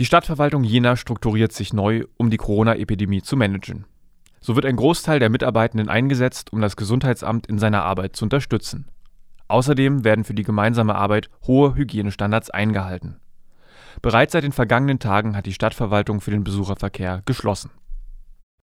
Die Stadtverwaltung Jena strukturiert sich neu, um die Corona-Epidemie zu managen. So wird ein Großteil der Mitarbeitenden eingesetzt, um das Gesundheitsamt in seiner Arbeit zu unterstützen. Außerdem werden für die gemeinsame Arbeit hohe Hygienestandards eingehalten. Bereits seit den vergangenen Tagen hat die Stadtverwaltung für den Besucherverkehr geschlossen